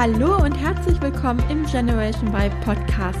Hallo und herzlich willkommen im Generation Vibe Podcast,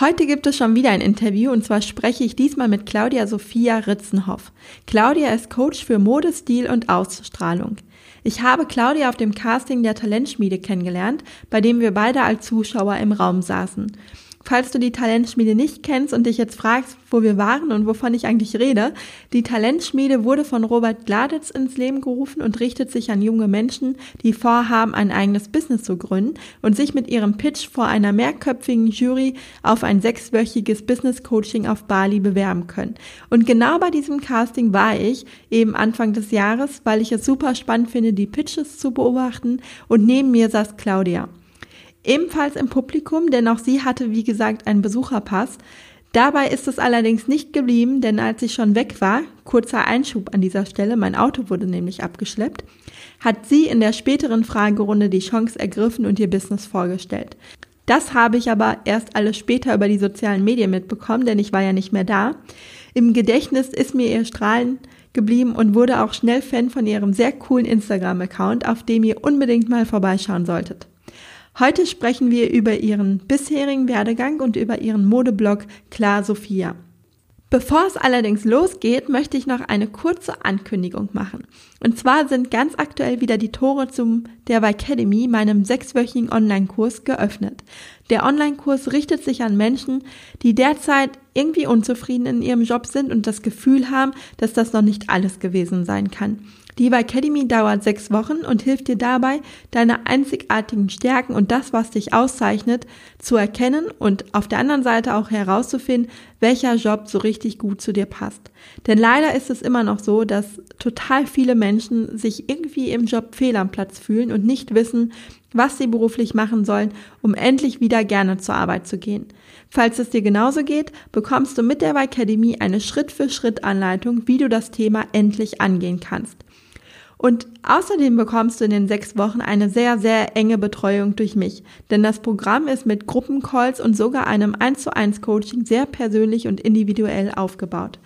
Heute gibt es schon wieder ein Interview und zwar spreche ich diesmal mit Claudia Sophia Ritzenhoff. Claudia ist Coach für Mode, Stil und Ausstrahlung. Ich habe Claudia auf dem Casting der Talentschmiede kennengelernt, bei dem wir beide als Zuschauer im Raum saßen. Falls du die Talentschmiede nicht kennst und dich jetzt fragst, wo wir waren und wovon ich eigentlich rede, die Talentschmiede wurde von Robert Gladitz ins Leben gerufen und richtet sich an junge Menschen, die vorhaben, ein eigenes Business zu gründen und sich mit ihrem Pitch vor einer mehrköpfigen Jury auf ein sechswöchiges Business Coaching auf Bali bewerben können. Und genau bei diesem Casting war ich eben Anfang des Jahres, weil ich es super spannend finde, die Pitches zu beobachten und neben mir saß Claudia. Ebenfalls im Publikum, denn auch sie hatte, wie gesagt, einen Besucherpass. Dabei ist es allerdings nicht geblieben, denn als ich schon weg war, kurzer Einschub an dieser Stelle, mein Auto wurde nämlich abgeschleppt, hat sie in der späteren Fragerunde die Chance ergriffen und ihr Business vorgestellt. Das habe ich aber erst alles später über die sozialen Medien mitbekommen, denn ich war ja nicht mehr da. Im Gedächtnis ist mir ihr Strahlen geblieben und wurde auch schnell Fan von ihrem sehr coolen Instagram-Account, auf dem ihr unbedingt mal vorbeischauen solltet. Heute sprechen wir über ihren bisherigen Werdegang und über ihren Modeblog Klar Sophia. Bevor es allerdings losgeht, möchte ich noch eine kurze Ankündigung machen. Und zwar sind ganz aktuell wieder die Tore zum der Academy, meinem sechswöchigen Online-Kurs, geöffnet. Der Online-Kurs richtet sich an Menschen, die derzeit irgendwie unzufrieden in ihrem Job sind und das Gefühl haben, dass das noch nicht alles gewesen sein kann. Die Academy dauert sechs Wochen und hilft dir dabei, deine einzigartigen Stärken und das, was dich auszeichnet, zu erkennen und auf der anderen Seite auch herauszufinden, welcher Job so richtig gut zu dir passt. Denn leider ist es immer noch so, dass total viele Menschen sich irgendwie im Job fehl am Platz fühlen und nicht wissen, was sie beruflich machen sollen, um endlich wieder gerne zur Arbeit zu gehen. Falls es dir genauso geht, bekommst du mit der Academy eine Schritt-für-Schritt-Anleitung, wie du das Thema endlich angehen kannst. Und außerdem bekommst du in den sechs Wochen eine sehr, sehr enge Betreuung durch mich. Denn das Programm ist mit Gruppencalls und sogar einem 1 zu 1 Coaching sehr persönlich und individuell aufgebaut.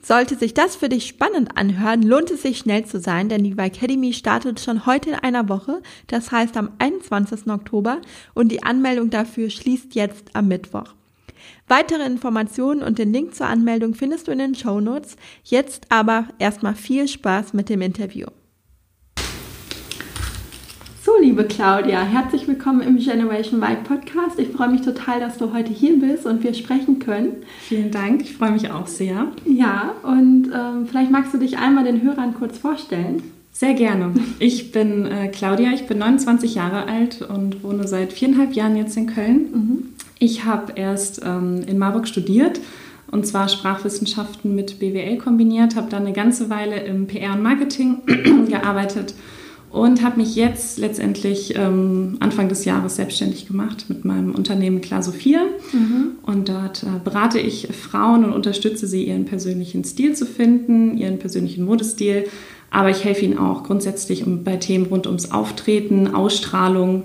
Sollte sich das für dich spannend anhören, lohnt es sich schnell zu sein, denn die Academy startet schon heute in einer Woche, das heißt am 21. Oktober und die Anmeldung dafür schließt jetzt am Mittwoch. Weitere Informationen und den Link zur Anmeldung findest du in den Show Notes. Jetzt aber erstmal viel Spaß mit dem Interview. So, liebe Claudia, herzlich willkommen im Generation Y Podcast. Ich freue mich total, dass du heute hier bist und wir sprechen können. Vielen Dank, ich freue mich auch sehr. Ja, und ähm, vielleicht magst du dich einmal den Hörern kurz vorstellen. Sehr gerne. Ich bin äh, Claudia, ich bin 29 Jahre alt und wohne seit viereinhalb Jahren jetzt in Köln. Mhm. Ich habe erst ähm, in Marburg studiert und zwar Sprachwissenschaften mit BWL kombiniert, habe dann eine ganze Weile im PR und Marketing gearbeitet und habe mich jetzt letztendlich ähm, Anfang des Jahres selbstständig gemacht mit meinem Unternehmen Klar Sophia. Mhm. Und dort äh, berate ich Frauen und unterstütze sie, ihren persönlichen Stil zu finden, ihren persönlichen Modestil. Aber ich helfe ihnen auch grundsätzlich um, bei Themen rund ums Auftreten, Ausstrahlung,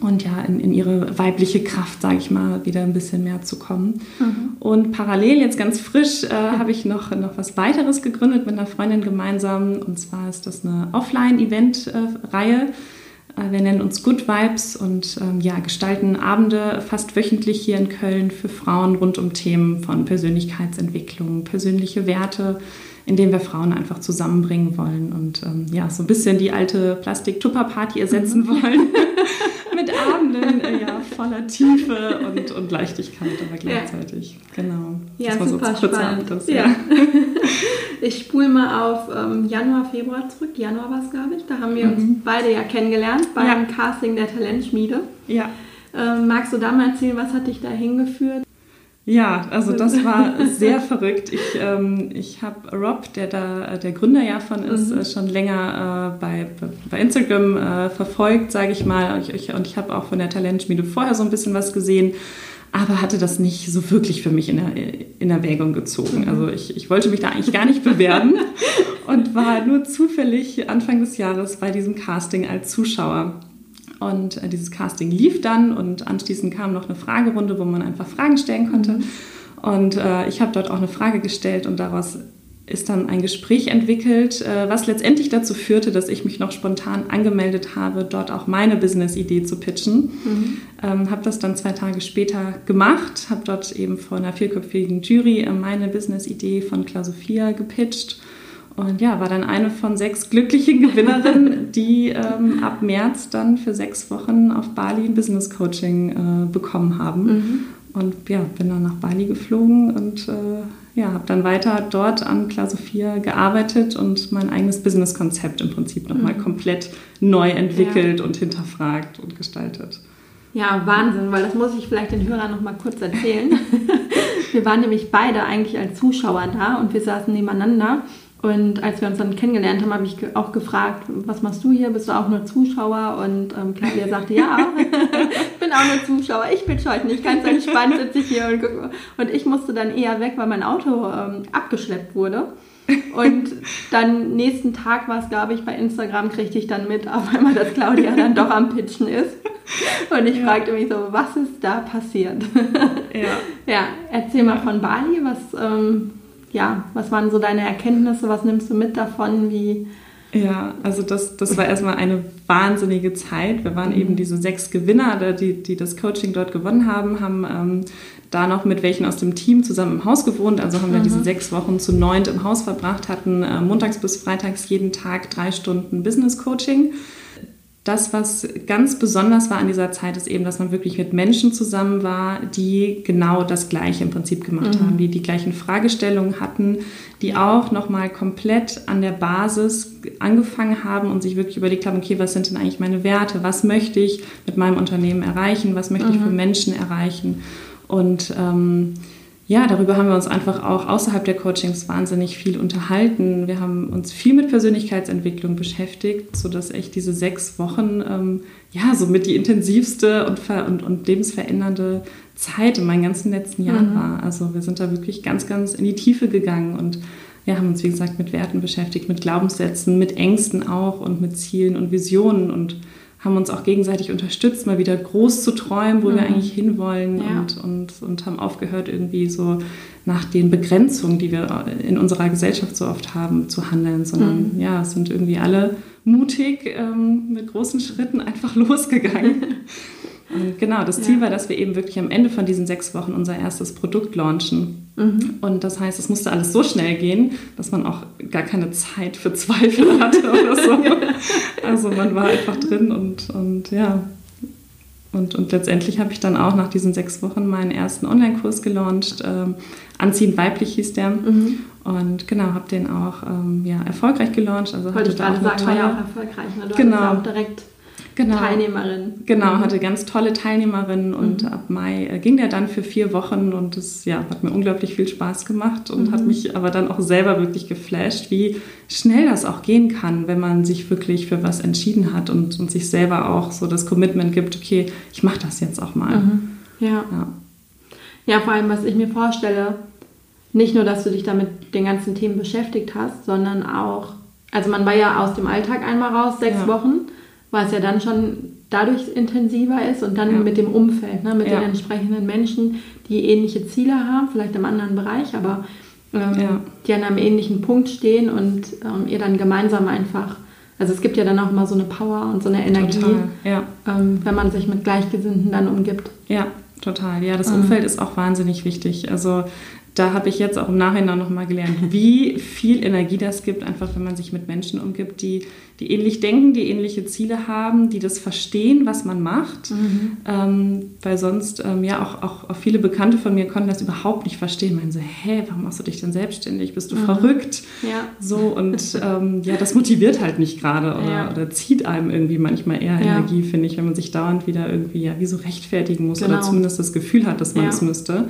und ja, in, in ihre weibliche Kraft, sage ich mal, wieder ein bisschen mehr zu kommen. Mhm. Und parallel, jetzt ganz frisch, äh, habe ich noch, noch was weiteres gegründet mit einer Freundin gemeinsam. Und zwar ist das eine Offline-Event-Reihe. Äh, wir nennen uns Good Vibes und ähm, ja, gestalten Abende fast wöchentlich hier in Köln für Frauen rund um Themen von Persönlichkeitsentwicklung, persönliche Werte, in denen wir Frauen einfach zusammenbringen wollen und ähm, ja, so ein bisschen die alte Plastik-Tupper-Party ersetzen mhm. wollen. mit Abenden äh, ja, voller Tiefe und, und Leichtigkeit, aber gleichzeitig. Ja. Genau. Ja, das super so spannend. Das, ja. ja. ich spule mal auf ähm, Januar, Februar zurück. Januar war es, glaube ich. Da haben wir mhm. uns beide ja kennengelernt beim ja. Casting der Talentschmiede. Ja. Ähm, magst du da mal erzählen, was hat dich da hingeführt? Ja, also das war sehr verrückt. Ich, ähm, ich habe Rob, der da der Gründer ja von ist, mhm. schon länger äh, bei, bei Instagram äh, verfolgt, sage ich mal. Und ich, und ich habe auch von der Talentschmiede vorher so ein bisschen was gesehen, aber hatte das nicht so wirklich für mich in, der, in Erwägung gezogen. Also ich, ich wollte mich da eigentlich gar nicht bewerben und war nur zufällig Anfang des Jahres bei diesem Casting als Zuschauer. Und äh, dieses Casting lief dann und anschließend kam noch eine Fragerunde, wo man einfach Fragen stellen konnte. Mhm. Und äh, ich habe dort auch eine Frage gestellt und daraus ist dann ein Gespräch entwickelt, äh, was letztendlich dazu führte, dass ich mich noch spontan angemeldet habe, dort auch meine Business-Idee zu pitchen. Mhm. Ähm, habe das dann zwei Tage später gemacht, habe dort eben vor einer vierköpfigen Jury äh, meine Business-Idee von Klausofia gepitcht und ja, war dann eine von sechs glücklichen Gewinnerinnen, die ähm, ab März dann für sechs Wochen auf Bali ein Business Coaching äh, bekommen haben. Mhm. Und ja, bin dann nach Bali geflogen und äh, ja, habe dann weiter dort an Klar Sophia gearbeitet und mein eigenes Business-Konzept im Prinzip nochmal mhm. komplett neu entwickelt ja. und hinterfragt und gestaltet. Ja, Wahnsinn, weil das muss ich vielleicht den Hörern nochmal kurz erzählen. wir waren nämlich beide eigentlich als Zuschauer da und wir saßen nebeneinander und als wir uns dann kennengelernt haben, habe ich auch gefragt, was machst du hier? Bist du auch nur Zuschauer? Und ähm, Claudia sagte, ja, ich bin auch nur Zuschauer. Ich bin heute nicht ganz entspannt, sitze ich hier und gucke. Und ich musste dann eher weg, weil mein Auto ähm, abgeschleppt wurde. Und dann nächsten Tag war es, glaube ich, bei Instagram kriegte ich dann mit, auf einmal, dass Claudia dann doch am Pitchen ist. Und ich ja. fragte mich so, was ist da passiert? Ja, ja erzähl mal von Bali, was... Ähm, ja, was waren so deine Erkenntnisse? Was nimmst du mit davon? Wie ja, also das, das war erstmal eine wahnsinnige Zeit. Wir waren mhm. eben diese sechs Gewinner, die, die das Coaching dort gewonnen haben, haben ähm, da noch mit welchen aus dem Team zusammen im Haus gewohnt. Also haben wir mhm. diese sechs Wochen zu neunt im Haus verbracht, hatten äh, montags bis freitags jeden Tag drei Stunden Business Coaching das, was ganz besonders war an dieser Zeit, ist eben, dass man wirklich mit Menschen zusammen war, die genau das Gleiche im Prinzip gemacht mhm. haben, die die gleichen Fragestellungen hatten, die auch nochmal komplett an der Basis angefangen haben und sich wirklich überlegt haben, okay, was sind denn eigentlich meine Werte, was möchte ich mit meinem Unternehmen erreichen, was möchte mhm. ich für Menschen erreichen und ähm, ja, darüber haben wir uns einfach auch außerhalb der Coachings wahnsinnig viel unterhalten. Wir haben uns viel mit Persönlichkeitsentwicklung beschäftigt, sodass echt diese sechs Wochen ähm, ja somit die intensivste und, und, und, lebensverändernde Zeit in meinen ganzen letzten Jahren mhm. war. Also wir sind da wirklich ganz, ganz in die Tiefe gegangen und wir haben uns, wie gesagt, mit Werten beschäftigt, mit Glaubenssätzen, mit Ängsten auch und mit Zielen und Visionen und haben uns auch gegenseitig unterstützt, mal wieder groß zu träumen, wo mhm. wir eigentlich hinwollen ja. und, und, und haben aufgehört, irgendwie so nach den Begrenzungen, die wir in unserer Gesellschaft so oft haben, zu handeln, sondern mhm. ja, es sind irgendwie alle mutig ähm, mit großen Schritten einfach losgegangen. Und genau, das Ziel ja. war, dass wir eben wirklich am Ende von diesen sechs Wochen unser erstes Produkt launchen. Mhm. Und das heißt, es musste alles so schnell gehen, dass man auch gar keine Zeit für Zweifel hatte oder so. Also man war einfach drin und, und ja. Und, und letztendlich habe ich dann auch nach diesen sechs Wochen meinen ersten Online-Kurs gelauncht. Ähm, Anziehend weiblich hieß der. Mhm. Und genau, habe den auch ähm, ja, erfolgreich gelauncht. Also Wollte ich gerade sagen, tolle, war ja auch erfolgreich. Ne? Du genau. ja auch direkt genau. Teilnehmerin. Genau, mhm. hatte ganz tolle Teilnehmerinnen und mhm. ab Mai äh, ging der dann für vier Wochen und es ja, hat mir unglaublich viel Spaß gemacht und mhm. hat mich aber dann auch selber wirklich geflasht, wie schnell das auch gehen kann, wenn man sich wirklich für was entschieden hat und, und sich selber auch so das Commitment gibt, okay, ich mache das jetzt auch mal. Mhm. Ja. ja. Ja, vor allem, was ich mir vorstelle, nicht nur, dass du dich damit den ganzen Themen beschäftigt hast, sondern auch, also man war ja aus dem Alltag einmal raus, sechs ja. Wochen weil es ja dann schon dadurch intensiver ist und dann ja. mit dem Umfeld, ne, mit ja. den entsprechenden Menschen, die ähnliche Ziele haben, vielleicht im anderen Bereich, aber ähm, ja. die an einem ähnlichen Punkt stehen und ähm, ihr dann gemeinsam einfach, also es gibt ja dann auch immer so eine Power und so eine Energie, ähm, wenn man sich mit Gleichgesinnten dann umgibt. Ja, total. Ja, das Umfeld ist auch wahnsinnig wichtig. Also da habe ich jetzt auch im Nachhinein nochmal gelernt, wie viel Energie das gibt, einfach wenn man sich mit Menschen umgibt, die, die ähnlich denken, die ähnliche Ziele haben, die das verstehen, was man macht. Mhm. Ähm, weil sonst, ähm, ja, auch, auch, auch, viele Bekannte von mir konnten das überhaupt nicht verstehen. Meinen so, hä, warum machst du dich denn selbstständig? Bist du mhm. verrückt? Ja. So, und ähm, ja, das motiviert halt nicht gerade oder, ja. oder zieht einem irgendwie manchmal eher ja. Energie, finde ich, wenn man sich dauernd wieder irgendwie, ja, wie so rechtfertigen muss genau. oder zumindest das Gefühl hat, dass man es müsste.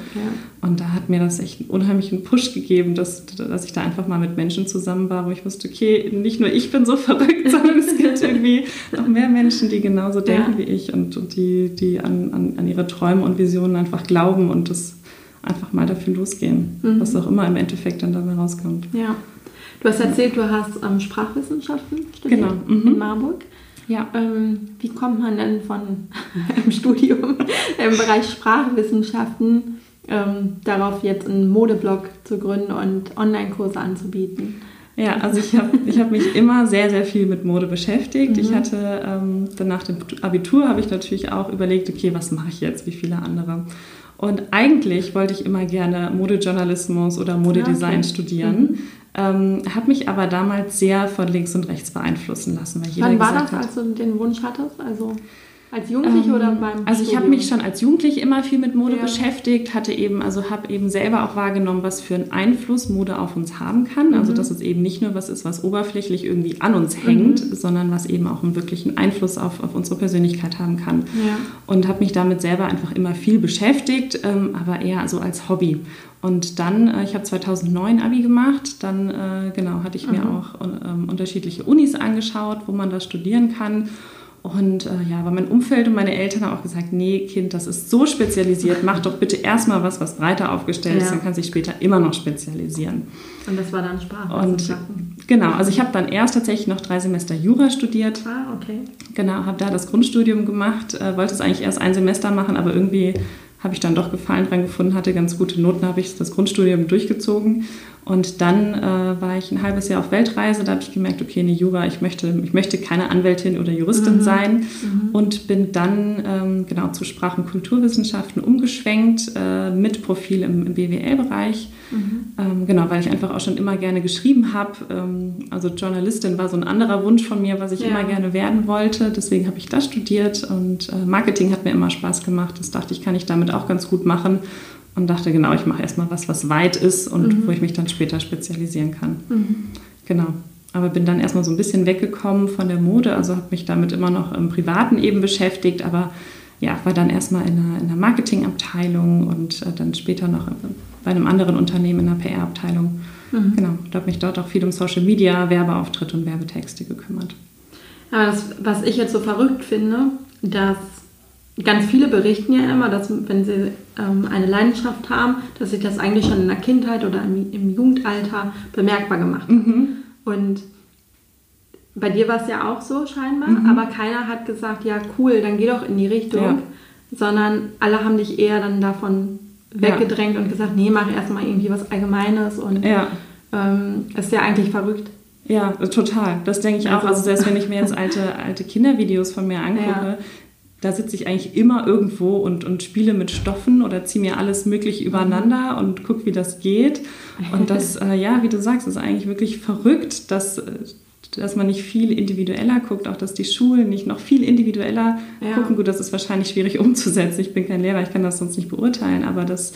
Und da hat mir das echt einen unheimlichen Push gegeben, dass, dass ich da einfach mal mit Menschen zusammen war, wo ich wusste, okay, nicht nur ich bin so verrückt, sondern es gibt irgendwie noch mehr Menschen, die genauso denken ja. wie ich und, und die, die an, an, an, ihre Träume und Visionen einfach glauben und das einfach mal dafür losgehen, mhm. was auch immer im Endeffekt dann dabei rauskommt. Ja. Du hast erzählt, du hast ähm, Sprachwissenschaften studiert genau. mhm. in Marburg. Ja. Ähm, wie kommt man denn von einem Studium im Bereich Sprachwissenschaften ähm, darauf jetzt einen Modeblog zu gründen und Online-Kurse anzubieten. Ja, also ich habe ich hab mich immer sehr, sehr viel mit Mode beschäftigt. Mhm. Ich hatte ähm, dann nach dem Abitur habe ich natürlich auch überlegt, okay, was mache ich jetzt, wie viele andere. Und eigentlich wollte ich immer gerne Modejournalismus oder Modedesign ah, okay. studieren. Mhm. Ähm, habe mich aber damals sehr von links und rechts beeinflussen lassen. Weil jeder Wann war das, hat, als du den Wunsch hattest? Also als Jugendliche ähm, oder beim Also ich habe mich schon als Jugendliche immer viel mit Mode ja. beschäftigt, hatte eben, also habe eben selber auch wahrgenommen, was für einen Einfluss Mode auf uns haben kann. Also mhm. Also dass es eben nicht nur was ist, was oberflächlich irgendwie an uns hängt, mhm. sondern was eben auch einen wirklichen Einfluss auf, auf unsere Persönlichkeit haben kann. Ja. Und habe mich damit selber einfach immer viel beschäftigt, ähm, aber eher so als Hobby. Und dann, äh, ich habe 2009 Abi gemacht, dann äh, genau hatte ich mhm. mir auch äh, unterschiedliche Unis angeschaut, wo man das studieren kann und äh, ja, aber mein Umfeld und meine Eltern haben auch gesagt, nee, Kind, das ist so spezialisiert, mach doch bitte erstmal was, was breiter aufgestellt ja. ist, dann kannst du dich später immer noch spezialisieren. Und das war dann Sprache. Und genau, also ich habe dann erst tatsächlich noch drei Semester Jura studiert. Ah, okay. Genau, habe da das Grundstudium gemacht, äh, wollte es eigentlich erst ein Semester machen, aber irgendwie habe ich dann doch Gefallen dran gefunden, hatte ganz gute Noten, habe ich das Grundstudium durchgezogen und dann äh, war ich ein halbes Jahr auf Weltreise. Da habe ich gemerkt, okay, nee, Jura, ich möchte, ich möchte keine Anwältin oder Juristin mhm. sein. Mhm. Und bin dann ähm, genau zu Sprach- und Kulturwissenschaften umgeschwenkt äh, mit Profil im, im BWL-Bereich. Mhm. Ähm, genau, weil ich einfach auch schon immer gerne geschrieben habe. Ähm, also Journalistin war so ein anderer Wunsch von mir, was ich ja. immer gerne werden wollte. Deswegen habe ich das studiert und äh, Marketing hat mir immer Spaß gemacht. Das dachte ich, kann ich damit auch ganz gut machen und dachte, genau, ich mache erstmal was, was weit ist und mhm. wo ich mich dann später spezialisieren kann. Mhm. Genau. Aber bin dann erstmal so ein bisschen weggekommen von der Mode, also habe mich damit immer noch im Privaten eben beschäftigt, aber ja, war dann erstmal in der, in der Marketingabteilung und äh, dann später noch bei einem anderen Unternehmen in der PR-Abteilung. Mhm. Genau, da habe mich dort auch viel um Social Media, Werbeauftritte und Werbetexte gekümmert. Aber das, was ich jetzt so verrückt finde, dass ganz viele berichten ja immer, dass wenn sie ähm, eine Leidenschaft haben, dass sich das eigentlich schon in der Kindheit oder im, im Jugendalter bemerkbar gemacht hat. Mhm. Und bei dir war es ja auch so scheinbar, mhm. aber keiner hat gesagt, ja cool, dann geh doch in die Richtung, ja. sondern alle haben dich eher dann davon weggedrängt ja. und gesagt, nee, mach erstmal irgendwie was Allgemeines und ja. ähm, ist ja eigentlich verrückt. Ja, total. Das denke ich auch. Also, also selbst wenn ich mir jetzt alte, alte Kindervideos von mir angucke, da sitze ich eigentlich immer irgendwo und, und spiele mit Stoffen oder ziehe mir alles möglich übereinander mhm. und gucke, wie das geht. Und das, äh, ja, wie du sagst, ist eigentlich wirklich verrückt, dass, dass man nicht viel individueller guckt, auch dass die Schulen nicht noch viel individueller ja. gucken. Gut, das ist wahrscheinlich schwierig umzusetzen. Ich bin kein Lehrer, ich kann das sonst nicht beurteilen, aber dass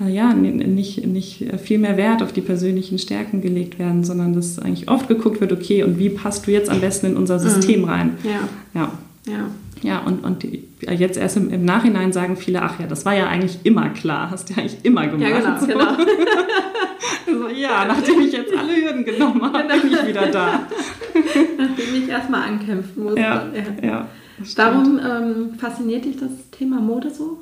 äh, ja, nicht, nicht viel mehr Wert auf die persönlichen Stärken gelegt werden, sondern dass eigentlich oft geguckt wird, okay, und wie passt du jetzt am besten in unser System mhm. rein? Ja. ja. Ja. Ja, und, und jetzt erst im, im, Nachhinein sagen viele, ach ja, das war ja eigentlich immer klar, hast du ja eigentlich immer gemacht. Ja, genau. So. genau. so, ja, nachdem ich jetzt alle Hürden genommen habe, genau. bin ich wieder da. nachdem ich erstmal ankämpfen musste. Ja, ja. ja Darum ähm, fasziniert dich das Thema Mode so?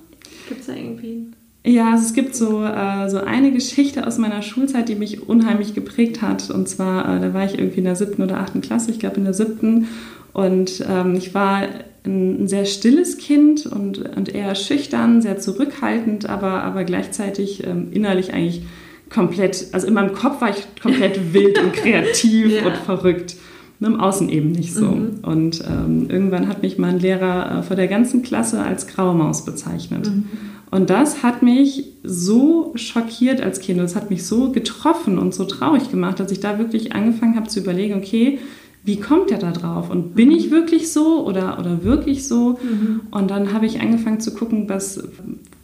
Gibt es da irgendwie... Ja, also es gibt so, äh, so eine Geschichte aus meiner Schulzeit, die mich unheimlich geprägt hat. Und zwar, äh, da war ich irgendwie in der siebten oder achten Klasse, ich glaube in der siebten. Und ähm, ich war ein, sehr stilles Kind und, und eher schüchtern, sehr zurückhaltend, aber, aber gleichzeitig ähm, innerlich eigentlich komplett, also in meinem Kopf war ich komplett wild und kreativ ja. und verrückt. im Außen eben nicht so. Mhm. Und ähm, irgendwann hat mich mein Lehrer äh, vor der ganzen Klasse als graue Maus bezeichnet. Mhm. Und das hat mich so schockiert als Kind. Das hat mich so getroffen und so traurig gemacht, dass ich da wirklich angefangen habe zu überlegen, okay, wie kommt der da drauf? Und bin ich wirklich so oder, oder wirklich so? Mhm. Und dann habe ich angefangen zu gucken, was,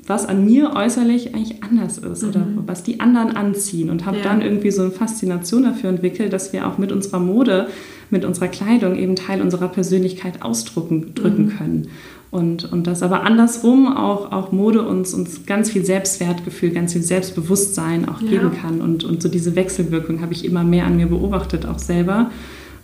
was an mir äußerlich eigentlich anders ist mhm. oder was die anderen anziehen. Und habe ja. dann irgendwie so eine Faszination dafür entwickelt, dass wir auch mit unserer Mode, mit unserer Kleidung eben Teil unserer Persönlichkeit ausdrücken drücken mhm. können. Und, und das aber andersrum auch, auch Mode uns, uns ganz viel Selbstwertgefühl, ganz viel Selbstbewusstsein auch ja. geben kann. Und, und so diese Wechselwirkung habe ich immer mehr an mir beobachtet, auch selber.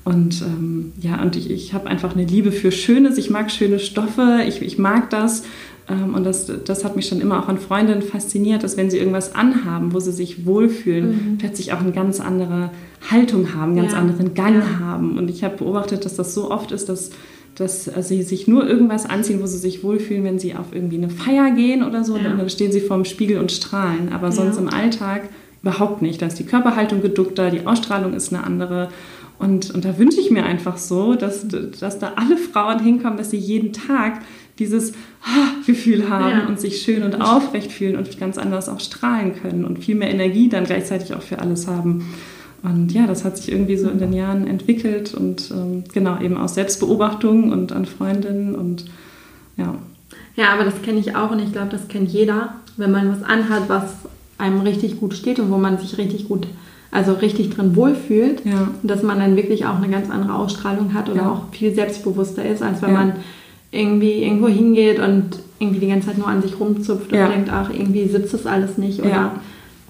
Und ähm, ja, und ich, ich habe einfach eine Liebe für Schönes. Ich mag schöne Stoffe, ich, ich mag das. Ähm, und das, das hat mich schon immer auch an Freundinnen fasziniert, dass wenn sie irgendwas anhaben, wo sie sich wohlfühlen, mhm. plötzlich auch eine ganz andere Haltung haben, ganz ja. anderen Gang ja. haben. Und ich habe beobachtet, dass das so oft ist, dass, dass sie sich nur irgendwas anziehen, wo sie sich wohlfühlen, wenn sie auf irgendwie eine Feier gehen oder so. Ja. Und dann stehen sie vorm Spiegel und strahlen. Aber sonst im Alltag überhaupt nicht. Da ist die Körperhaltung geduckter, die Ausstrahlung ist eine andere. Und, und da wünsche ich mir einfach so, dass, dass da alle Frauen hinkommen, dass sie jeden Tag dieses Gefühl haben ja. und sich schön und aufrecht fühlen und ganz anders auch strahlen können und viel mehr Energie dann gleichzeitig auch für alles haben. Und ja, das hat sich irgendwie so in den Jahren entwickelt und ähm, genau eben aus Selbstbeobachtung und an Freundinnen und ja. Ja, aber das kenne ich auch und ich glaube, das kennt jeder, wenn man was anhat, was einem richtig gut steht und wo man sich richtig gut also richtig drin wohlfühlt, ja. dass man dann wirklich auch eine ganz andere Ausstrahlung hat oder ja. auch viel selbstbewusster ist, als wenn ja. man irgendwie irgendwo hingeht und irgendwie die ganze Zeit nur an sich rumzupft und denkt, ach, irgendwie sitzt das alles nicht oder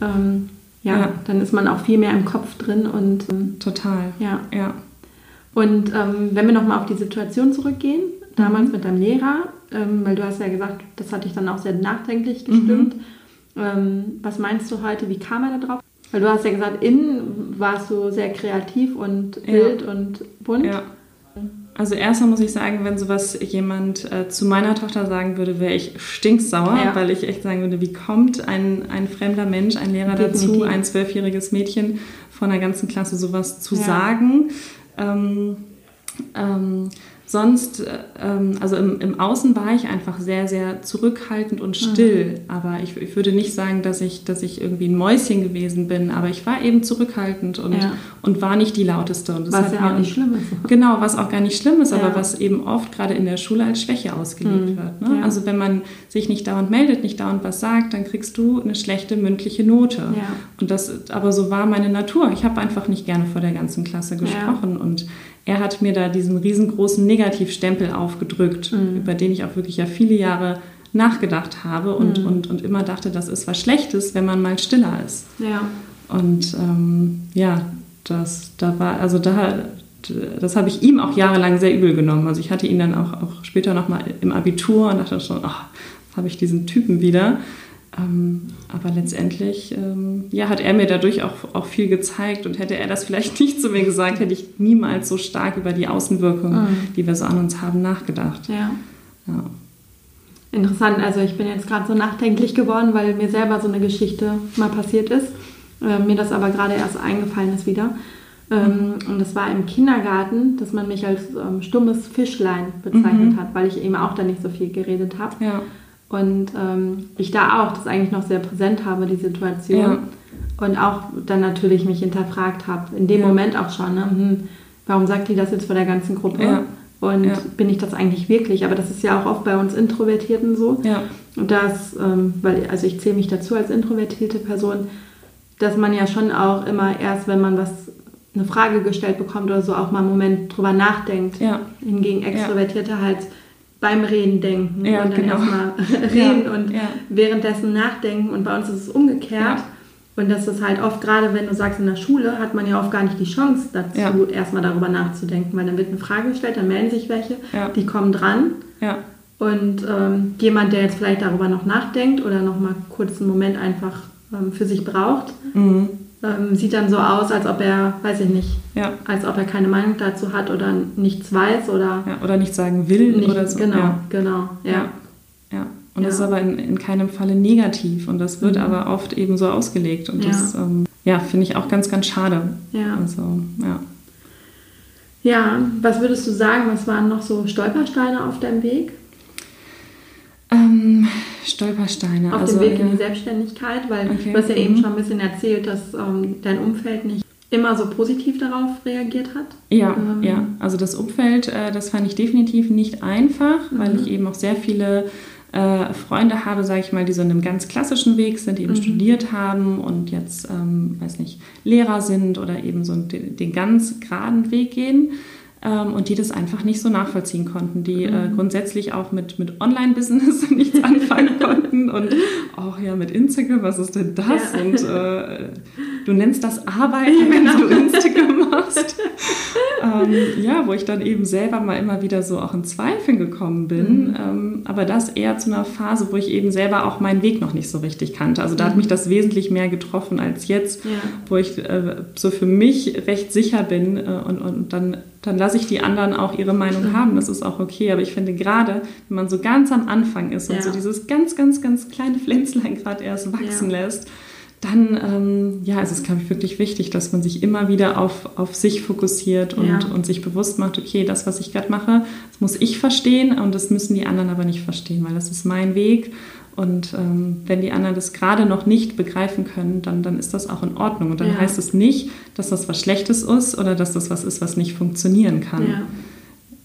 ähm, ja, dann ist man auch viel mehr im Kopf drin und ähm, total. Ja. ja. Und ähm, wenn wir nochmal auf die Situation zurückgehen, damals mhm. mit deinem Lehrer, ähm, weil du hast ja gesagt, das hat dich dann auch sehr nachdenklich gestimmt. Mhm. Ähm, was meinst du heute, wie kam er da drauf? Weil du hast ja gesagt, innen warst du sehr kreativ und wild ja. und bunt. Ja. Also erstmal muss ich sagen, wenn sowas jemand äh, zu meiner Tochter sagen würde, wäre ich stinksauer, ja. weil ich echt sagen würde, wie kommt ein, ein fremder Mensch, ein Lehrer Definitiv. dazu, ein zwölfjähriges Mädchen von der ganzen Klasse sowas zu ja. sagen. Ähm, ähm, sonst, äh, ähm, also im, im, Außen war ich einfach sehr, sehr zurückhaltend und still. Mhm. Aber ich, ich, würde nicht sagen, dass ich, dass ich irgendwie ein Mäuschen gewesen bin. Aber ich war eben zurückhaltend und, ja. und war nicht die lauteste. Und das was ja auch nicht schlimm ist. Genau, was auch gar nicht schlimm ist, ja. aber was eben oft gerade in der Schule als Schwäche ausgelegt mhm. wird. Ne? Ja. Also wenn man sich nicht dauernd meldet, nicht dauernd was sagt, dann kriegst du eine schlechte mündliche Note. Und das, aber so war meine Natur. Ich habe einfach nicht gerne vor der ganzen Klasse gesprochen. Und er hat mir da diesen riesengroßen Negativstempel aufgedrückt, mhm. über den ich auch wirklich ja viele Jahre nachgedacht habe und, mhm. und, und immer dachte, das ist was Schlechtes, wenn man mal stiller ist. Ja. Und ähm, ja, das, da war, also da, das habe ich ihm auch jahrelang sehr übel genommen. Also ich hatte ihn dann auch, auch später nochmal im Abitur und dachte schon, ach, habe ich diesen Typen wieder. Ähm, aber letztendlich ähm, ja, hat er mir dadurch auch, auch viel gezeigt und hätte er das vielleicht nicht zu mir gesagt, hätte ich niemals so stark über die Außenwirkung, mhm. die wir so an uns haben, nachgedacht. Ja. ja. Interessant, also ich bin jetzt gerade so nachdenklich geworden, weil mir selber so eine Geschichte mal passiert ist, äh, mir das aber gerade erst eingefallen ist wieder. Ähm, mhm. Und das war im Kindergarten, dass man mich als ähm, stummes Fischlein bezeichnet mhm. hat, weil ich eben auch da nicht so viel geredet habe. Ja. Und ähm, ich da auch das eigentlich noch sehr präsent habe, die Situation. Ja. Und auch dann natürlich mich hinterfragt habe, in dem ja. Moment auch schon, ne? hm, warum sagt die das jetzt vor der ganzen Gruppe? Ja. Und bin ich das eigentlich wirklich? Aber das ist ja auch oft bei uns Introvertierten so. Und das, ähm, weil, also ich zähle mich dazu als introvertierte Person, dass man ja schon auch immer erst, wenn man was eine Frage gestellt bekommt oder so, auch mal einen Moment drüber nachdenkt. Hingegen Extrovertierte halt beim Reden denken ja, und dann genau. erstmal reden ja, und ja. währenddessen nachdenken. Und bei uns ist es umgekehrt. Und das ist halt oft, gerade wenn du sagst, in der Schule hat man ja oft gar nicht die Chance dazu, erstmal darüber nachzudenken, weil dann wird eine Frage gestellt, dann melden sich welche, die kommen dran. Und ähm, jemand, der jetzt vielleicht darüber noch nachdenkt oder noch mal kurz einen Moment einfach ähm, für sich braucht, mhm ähm, sieht dann so aus, als ob er, weiß ich nicht, ja. als ob er keine Meinung dazu hat oder nichts weiß oder. Ja, oder nichts sagen will nicht, oder so. Genau, ja. genau, ja. ja. Und das ist aber in, in keinem Falle negativ und das wird mhm. aber oft eben so ausgelegt und das, ähm, ja, finde ich auch ganz, ganz schade. Ja. Also, ja. Ja, was würdest du sagen, was waren noch so Stolpersteine auf deinem Weg? Ähm, Stolpersteine. Auf also, dem Weg in die Selbstständigkeit, weil okay. du hast ja eben mhm. schon ein bisschen erzählt, dass ähm, dein Umfeld nicht immer so positiv darauf reagiert hat. Ja, ähm. ja. Also das Umfeld, äh, das fand ich definitiv nicht einfach, mhm. weil ich eben auch sehr viele äh, Freunde habe, sage ich mal, die so in einem ganz klassischen Weg sind, die eben mhm. studiert haben und jetzt, ähm, weiß nicht, Lehrer sind oder eben so den, den ganz geraden Weg gehen ähm, und die das einfach nicht so nachvollziehen konnten, die äh, mhm. äh, grundsätzlich auch mit, mit Online-Business nichts anfangen konnten und auch ja mit Instagram, was ist denn das? Ja. Und äh, du nennst das Arbeit, ja, wenn genau. du Instagram machst. ähm, ja, wo ich dann eben selber mal immer wieder so auch in Zweifeln gekommen bin. Mhm. Ähm, aber das eher zu einer Phase, wo ich eben selber auch meinen Weg noch nicht so richtig kannte. Also da mhm. hat mich das wesentlich mehr getroffen als jetzt, ja. wo ich äh, so für mich recht sicher bin äh, und, und dann dann lasse ich die anderen auch ihre Meinung haben. Das ist auch okay. Aber ich finde gerade, wenn man so ganz am Anfang ist und ja. so dieses ganz, ganz, ganz kleine Pflänzlein gerade erst wachsen ja. lässt, dann ähm, ja, ist es, glaube ich, wirklich wichtig, dass man sich immer wieder auf, auf sich fokussiert und, ja. und sich bewusst macht, okay, das, was ich gerade mache, das muss ich verstehen und das müssen die anderen aber nicht verstehen, weil das ist mein Weg und ähm, wenn die anderen das gerade noch nicht begreifen können, dann, dann ist das auch in Ordnung. Und dann ja. heißt es nicht, dass das was Schlechtes ist oder dass das was ist, was nicht funktionieren kann. Ja.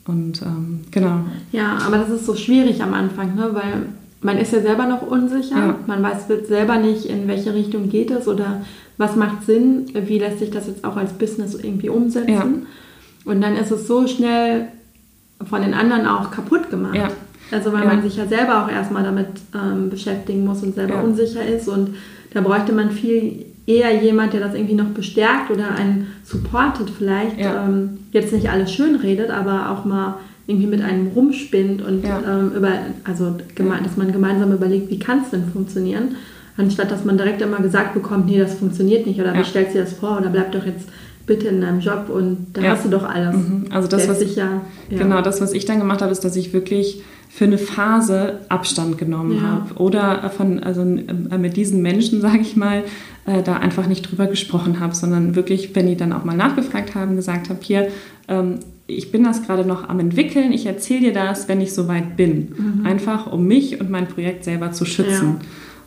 Und ähm, genau. Ja, aber das ist so schwierig am Anfang, ne? weil man ist ja selber noch unsicher. Ja. Man weiß selber nicht, in welche Richtung geht es oder was macht Sinn, wie lässt sich das jetzt auch als Business irgendwie umsetzen. Ja. Und dann ist es so schnell von den anderen auch kaputt gemacht. Ja. Also weil ja. man sich ja selber auch erstmal damit ähm, beschäftigen muss und selber ja. unsicher ist. Und da bräuchte man viel eher jemand, der das irgendwie noch bestärkt oder einen supportet vielleicht. Ja. Ähm, jetzt nicht alles schön redet, aber auch mal irgendwie mit einem rumspinnt und ähm, über, also dass man gemeinsam überlegt, wie kann es denn funktionieren, anstatt dass man direkt immer gesagt bekommt, nee, das funktioniert nicht oder wie stellst du dir das vor oder bleib doch jetzt bitte in deinem Job und da ja. hast du doch alles. Mhm. Also das, was ich, ja, genau, das, was ich dann gemacht habe, ist, dass ich wirklich für eine Phase Abstand genommen ja. habe oder von also äh, mit diesen Menschen sage ich mal äh, da einfach nicht drüber gesprochen habe, sondern wirklich, wenn die dann auch mal nachgefragt haben, gesagt habe hier ähm, ich bin das gerade noch am entwickeln, ich erzähle dir das, wenn ich soweit bin, mhm. einfach um mich und mein Projekt selber zu schützen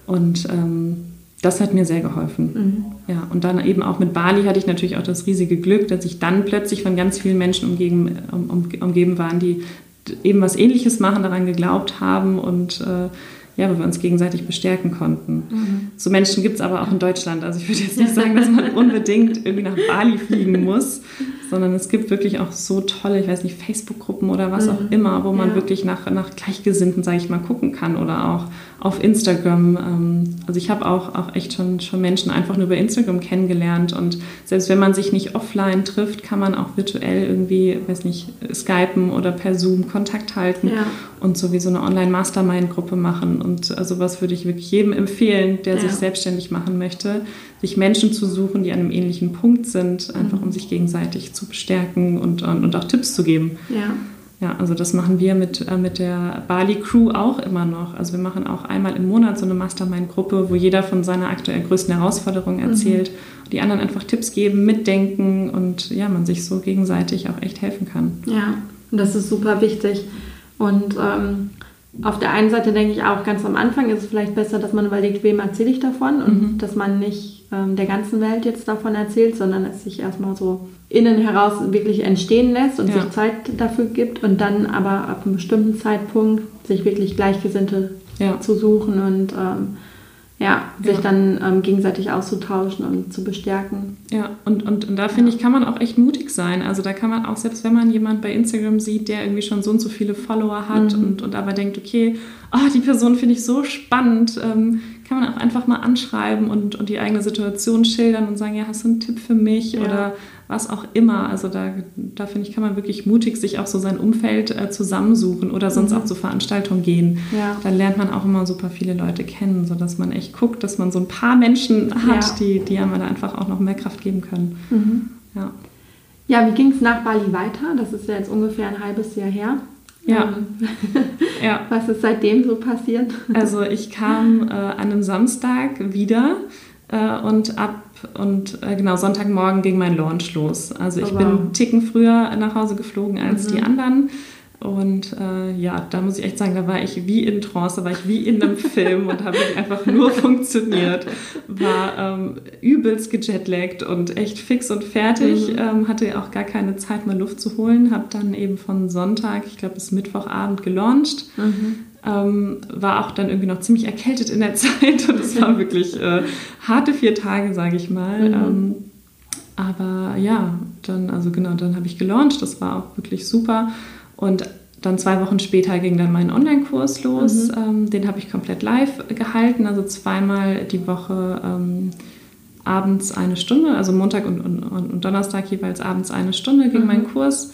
und ähm, das hat mir sehr geholfen. Mhm. Ja, und dann eben auch mit Bali hatte ich natürlich auch das riesige Glück, dass ich dann plötzlich von ganz vielen Menschen umgeben, um, um, umgeben waren, die eben was Ähnliches machen, daran geglaubt haben und äh, ja, wo wir uns gegenseitig bestärken konnten. Mhm. So Menschen gibt es aber auch in Deutschland. Also ich würde jetzt nicht sagen, dass man unbedingt irgendwie nach Bali fliegen muss, sondern es gibt wirklich auch so tolle, ich weiß nicht, Facebook-Gruppen oder was mhm. auch immer, wo man ja. wirklich nach, nach Gleichgesinnten, sage ich mal, gucken kann oder auch auf Instagram. Ähm, also ich habe auch, auch echt schon, schon Menschen einfach nur über Instagram kennengelernt und selbst wenn man sich nicht offline trifft, kann man auch virtuell irgendwie, weiß nicht, skypen oder per Zoom Kontakt halten ja. Und sowieso eine Online-Mastermind-Gruppe machen und äh, sowas würde ich wirklich jedem empfehlen, der ja. sich selbstständig machen möchte, sich Menschen zu suchen, die an einem ähnlichen Punkt sind, einfach mhm. um sich gegenseitig zu bestärken und, und, und auch Tipps zu geben. Ja. Ja, also das machen wir mit, äh, mit der Bali Crew auch immer noch. Also wir machen auch einmal im Monat so eine Mastermind-Gruppe, wo jeder von seiner aktuell größten Herausforderung mhm. erzählt, mhm. die anderen einfach Tipps geben, mitdenken und ja, man sich so gegenseitig auch echt helfen kann. Ja, das ist super wichtig. Und ähm, auf der einen Seite denke ich auch, ganz am Anfang ist es vielleicht besser, dass man überlegt, wem erzähle ich davon und mhm. dass man nicht ähm, der ganzen Welt jetzt davon erzählt, sondern es sich erstmal so innen heraus wirklich entstehen lässt und ja. sich Zeit dafür gibt und dann aber ab einem bestimmten Zeitpunkt sich wirklich Gleichgesinnte ja. zu suchen und ähm, ja, sich ja. dann ähm, gegenseitig auszutauschen und zu bestärken. Ja, und, und, und da finde ich, kann man auch echt mutig sein. Also da kann man auch, selbst wenn man jemanden bei Instagram sieht, der irgendwie schon so und so viele Follower hat mhm. und, und aber denkt, okay, oh, die Person finde ich so spannend, ähm, kann man auch einfach mal anschreiben und, und die eigene Situation schildern und sagen, ja, hast du einen Tipp für mich? Ja. Oder was auch immer. Also da, da finde ich, kann man wirklich mutig sich auch so sein Umfeld äh, zusammensuchen oder sonst mhm. auch zu Veranstaltungen gehen. Ja. Dann lernt man auch immer super viele Leute kennen, sodass man echt guckt, dass man so ein paar Menschen hat, ja. die, die einem da einfach auch noch mehr Kraft geben können. Mhm. Ja. ja, wie ging es nach Bali weiter? Das ist ja jetzt ungefähr ein halbes Jahr her. Ja. Ja. Was ist seitdem so passiert? Also ich kam äh, an einem Samstag wieder Äh, und ab und äh, genau Sonntagmorgen ging mein Launch los. Also ich Oh, bin wow. einen Ticken früher nach Hause geflogen als Mhm. die anderen. Und äh, ja, da muss ich echt sagen, da war ich wie in Trance, da war ich wie in einem Film und habe einfach nur funktioniert. War ähm, übelst gejetlaggt und echt fix und fertig. Mhm. Ähm, hatte auch gar keine Zeit, mal Luft zu holen. Habe dann eben von Sonntag, ich glaube bis Mittwochabend gelauncht. Mhm. Ähm, war auch dann irgendwie noch ziemlich erkältet in der Zeit und es war wirklich äh, harte vier Tage, sage ich mal. Mhm. Ähm, aber ja, dann, also genau, dann habe ich gelauncht, das war auch wirklich super. Und dann zwei Wochen später ging dann mein Online-Kurs los. Mhm. Ähm, den habe ich komplett live gehalten, also zweimal die Woche ähm, abends eine Stunde, also Montag und, und, und Donnerstag jeweils abends eine Stunde ging Mhm. mein Kurs.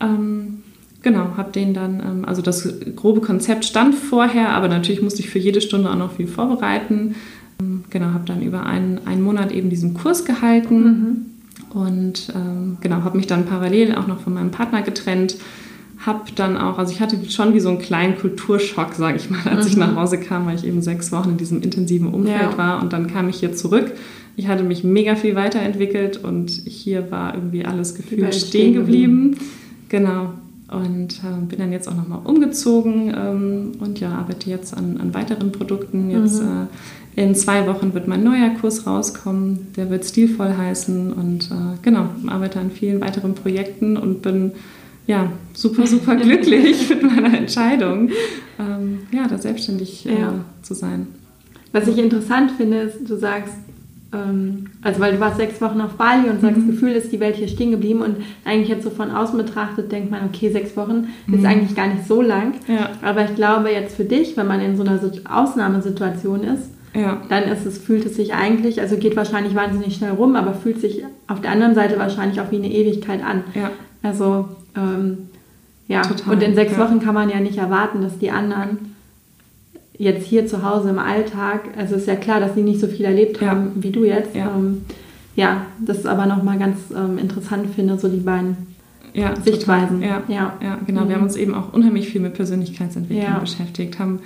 Ähm, genau, habe den dann, ähm, also das grobe Konzept stand vorher, aber natürlich musste ich für jede Stunde auch noch viel vorbereiten. Ähm, genau, habe dann über einen, einen Monat eben diesen Kurs gehalten Mhm. und ähm, genau, habe mich dann parallel auch noch von meinem Partner getrennt. Habe dann auch, also ich hatte schon wie so einen kleinen Kulturschock, sage ich mal, als ich Mhm. nach Hause kam, weil ich eben sechs Wochen in diesem intensiven Umfeld Ja. war und dann kam ich hier zurück. Ich hatte mich mega viel weiterentwickelt und hier war irgendwie alles gefühlt stehen geblieben. Genau. Und äh, bin dann jetzt auch nochmal umgezogen ähm, und ja, arbeite jetzt an, an weiteren Produkten. Jetzt Mhm. äh, in zwei Wochen wird mein neuer Kurs rauskommen. Der wird stilvoll heißen und äh, genau, arbeite an vielen weiteren Projekten und bin ja super, super glücklich mit meiner Entscheidung, ähm, ja, da selbstständig äh, Ja. zu sein. Was ich interessant finde, ist, du sagst, ähm, also weil du warst sechs Wochen auf Bali und sagst, Mhm. Gefühl ist die Welt hier stehen geblieben und eigentlich jetzt so von außen betrachtet denkt man, okay, sechs Wochen ist Mhm. eigentlich gar nicht so lang. Ja, Aber ich glaube jetzt für dich, wenn man in so einer Sit- Ausnahmesituation ist, ja, dann ist es, fühlt es sich eigentlich, also geht wahrscheinlich wahnsinnig schnell rum, aber fühlt sich auf der anderen Seite wahrscheinlich auch wie eine Ewigkeit an. ja, Also ähm, ja, Total, und in sechs ja. Wochen kann man ja nicht erwarten, dass die anderen jetzt hier zu Hause im Alltag, also ist ja klar, dass sie nicht so viel erlebt Ja. haben wie du jetzt. Ja. Ähm, ja, das ist aber nochmal ganz ähm, interessant finde, so die beiden ja. Sichtweisen. Ja, ja. Ja, genau. Wir Mhm. haben uns eben auch unheimlich viel mit Persönlichkeitsentwicklung beschäftigt, haben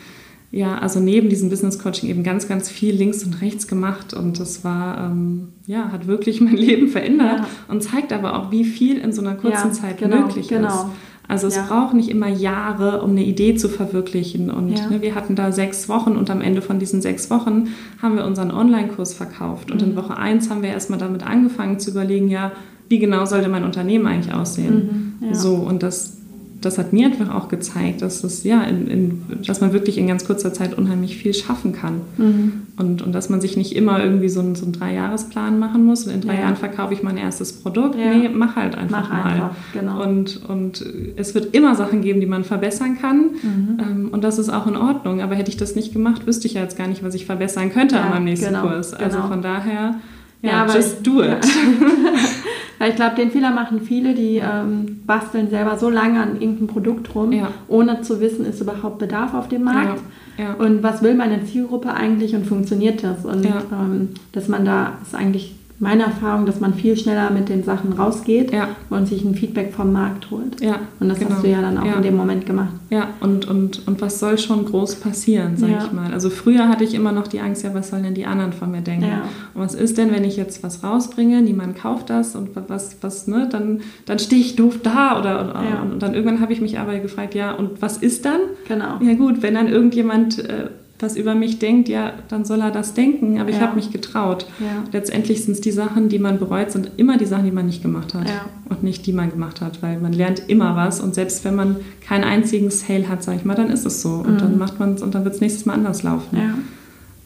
ja, also neben diesem Business Coaching eben ganz, ganz viel links und rechts gemacht und das war, ähm, ja, hat wirklich mein Leben verändert Ja. und zeigt aber auch, wie viel in so einer kurzen Ja, Zeit genau, möglich genau. ist. Also es Ja. braucht nicht immer Jahre, um eine Idee zu verwirklichen. Und Ja. ne, wir hatten da sechs Wochen und am Ende von diesen sechs Wochen haben wir unseren Online-Kurs verkauft. Und Mhm. in Woche eins haben wir erstmal damit angefangen zu überlegen, ja, wie genau sollte mein Unternehmen eigentlich aussehen? Mhm, ja. So, und das, das hat mir einfach auch gezeigt, dass, es, ja, in, in, dass man wirklich in ganz kurzer Zeit unheimlich viel schaffen kann. Mhm. Und, und dass man sich nicht immer irgendwie so einen, so einen Dreijahresplan machen muss. Und in drei Ja. Jahren verkaufe ich mein erstes Produkt. Ja. Nee, mach halt einfach Mach mal. einfach, genau. Und, und es wird immer Sachen geben, die man verbessern kann. Mhm. Ähm, und das ist auch in Ordnung. Aber hätte ich das nicht gemacht, wüsste ich ja jetzt gar nicht, was ich verbessern könnte Ja, an meinem nächsten genau, Kurs. Also genau. von daher, ja, Ja, just do it. Weil ich glaube, den Fehler machen viele, die ähm, basteln selber so lange an irgendeinem Produkt rum, Ja. ohne zu wissen, ist überhaupt Bedarf auf dem Markt. Ja, ja. Und was will meine Zielgruppe eigentlich und funktioniert das? Und ähm, dass man da, ist eigentlich meine Erfahrung, dass man viel schneller mit den Sachen rausgeht Ja. und sich ein Feedback vom Markt holt. Ja, Und das genau. hast du ja dann auch Ja. in dem Moment gemacht. Ja, und, und, und was soll schon groß passieren, sag ich mal. Also früher hatte ich immer noch die Angst, ja, was sollen denn die anderen von mir denken? Und was ist denn, wenn ich jetzt was rausbringe, niemand kauft das und was, was, ne, dann, dann stehe ich doof da oder, oder und dann irgendwann habe ich mich aber gefragt, ja, und was ist dann? Genau. Ja gut, wenn dann irgendjemand äh, was über mich denkt, ja, dann soll er das denken, aber ich Ja. habe mich getraut. Ja. Letztendlich sind es die Sachen, die man bereut, sind immer die Sachen, die man nicht gemacht hat Ja. und nicht die man gemacht hat, weil man lernt immer was und selbst wenn man keinen einzigen Sale hat, sage ich mal, dann ist es so und Mhm. dann macht man es und dann wird es nächstes Mal anders laufen.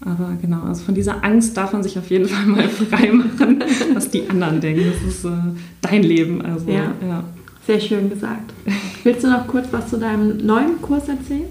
Aber genau, also von dieser Angst darf man sich auf jeden Fall mal frei machen, was die anderen denken. Das ist äh, dein Leben, also ja. Sehr schön gesagt. Willst du noch kurz was zu deinem neuen Kurs erzählen?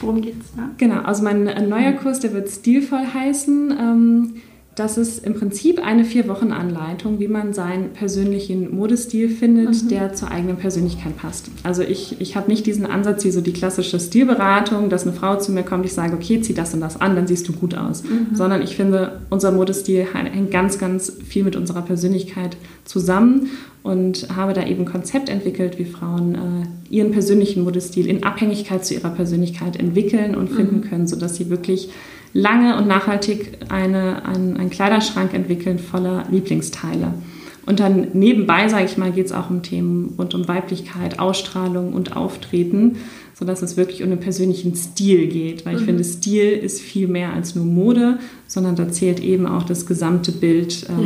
Worum geht es da? Genau, also mein äh, neuer Kurs, der wird stilvoll heißen. Ähm, das ist im Prinzip eine vier Wochen Anleitung, wie man seinen persönlichen Modestil findet, Mhm. der zur eigenen Persönlichkeit passt. Also ich, ich habe nicht diesen Ansatz wie so die klassische Stilberatung, dass eine Frau zu mir kommt, ich sage, okay, zieh das und das an, dann siehst du gut aus. Mhm. Sondern ich finde, unser Modestil hängt ganz, ganz viel mit unserer Persönlichkeit zusammen und habe da eben ein Konzept entwickelt, wie Frauen äh, ihren persönlichen Modestil in Abhängigkeit zu ihrer Persönlichkeit entwickeln und finden können, sodass sie wirklich lange und nachhaltig eine, einen, einen Kleiderschrank entwickeln voller Lieblingsteile. Und dann nebenbei, sage ich mal, geht es auch um Themen rund um Weiblichkeit, Ausstrahlung und Auftreten, sodass es wirklich um den persönlichen Stil geht. Weil ich mhm. finde, Stil ist viel mehr als nur Mode, sondern da zählt eben auch das gesamte Bild ähm,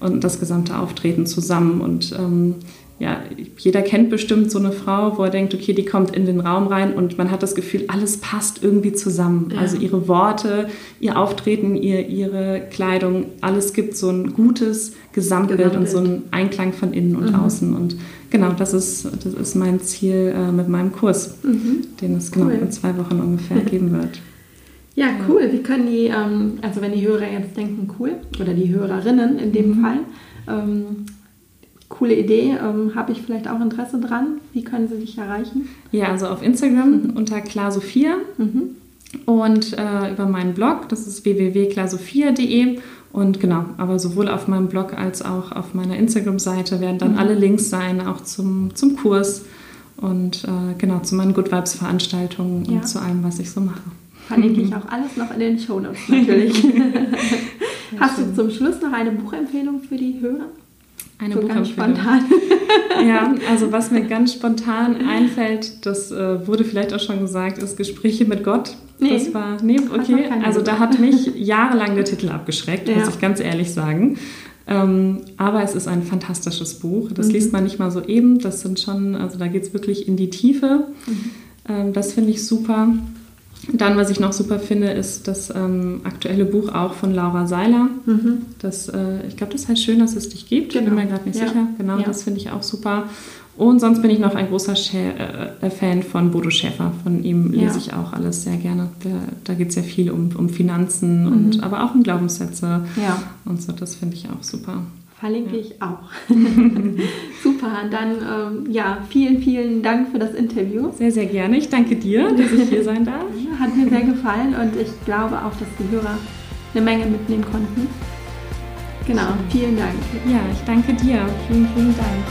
ja. und das gesamte Auftreten zusammen. Und ähm, ja, jeder kennt bestimmt so eine Frau, wo er denkt, okay, die kommt in den Raum rein und man hat das Gefühl, alles passt irgendwie zusammen. Ja. Also ihre Worte, ihr Auftreten, ihr, ihre Kleidung, alles gibt so ein gutes Gesamtbild, Gesamtbild. und so einen Einklang von innen und mhm. außen. Und genau, das ist, das ist mein Ziel äh, mit meinem Kurs, mhm. den es genau cool. in zwei Wochen ungefähr geben wird. Ja, cool. Wie können die, ähm, also wenn die Hörer jetzt denken, cool, oder die Hörerinnen in dem mhm. Fall, ähm, coole Idee. Ähm, Habe ich vielleicht auch Interesse dran? Wie können Sie dich erreichen? Ja, also auf Instagram mhm. unter klarsophia mhm. und äh, über meinen Blog, das ist www.klarsophia.de. Und genau, aber sowohl auf meinem Blog als auch auf meiner Instagram-Seite werden dann mhm. alle Links sein, auch zum, zum Kurs und äh, genau zu meinen Good Vibes Veranstaltungen ja. und zu allem, was ich so mache. Verlinke ich auch alles noch in den Show Notes natürlich. Hast du zum Schluss noch eine Buchempfehlung für die Hörer? Eine so ganz spontan. ja, also was mir ganz spontan einfällt, das äh, wurde vielleicht auch schon gesagt, ist Gespräche mit Gott. Nee, das war, nee, okay. Also da hat mich jahrelang der Titel abgeschreckt, ja. muss ich ganz ehrlich sagen. Ähm, aber es ist ein fantastisches Buch. Das mhm. liest man nicht mal so eben. Das sind schon, also da geht es wirklich in die Tiefe. Mhm. Ähm, das finde ich super. Dann, was ich noch super finde, ist das ähm, aktuelle Buch auch von Laura Seiler. Mhm. Das, äh, ich glaube, das heißt schön, dass es dich gibt. Genau. Ich bin mir gerade nicht ja. sicher. Genau, ja. das finde ich auch super. Und sonst bin ich noch ein großer äh, Fan von Bodo Schäfer. Von ihm lese ja. ich auch alles sehr gerne. Der, da geht es ja viel um, um Finanzen, mhm. und, aber auch um Glaubenssätze. Ja. Und so, das finde ich auch super. Verlinke ja. ich auch. Super, dann ähm, ja, vielen, vielen Dank für das Interview. Sehr, sehr gerne. Ich danke dir, dass ich hier sein darf. Hat mir sehr gefallen und ich glaube auch, dass die Hörer eine Menge mitnehmen konnten. Genau, vielen Dank. Ja, ich danke dir. Vielen, vielen Dank.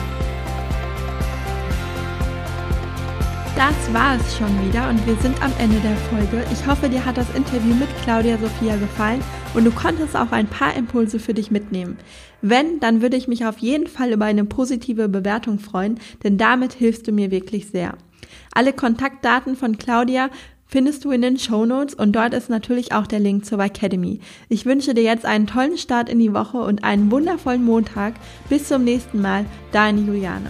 Das war es schon wieder und wir sind am Ende der Folge. Ich hoffe, dir hat das Interview mit Claudia Sophia gefallen und du konntest auch ein paar Impulse für dich mitnehmen. Wenn, dann würde ich mich auf jeden Fall über eine positive Bewertung freuen, denn damit hilfst du mir wirklich sehr. Alle Kontaktdaten von Claudia findest du in den Show Notes und dort ist natürlich auch der Link zur Academy. Ich wünsche dir jetzt einen tollen Start in die Woche und einen wundervollen Montag. Bis zum nächsten Mal, deine Juliane.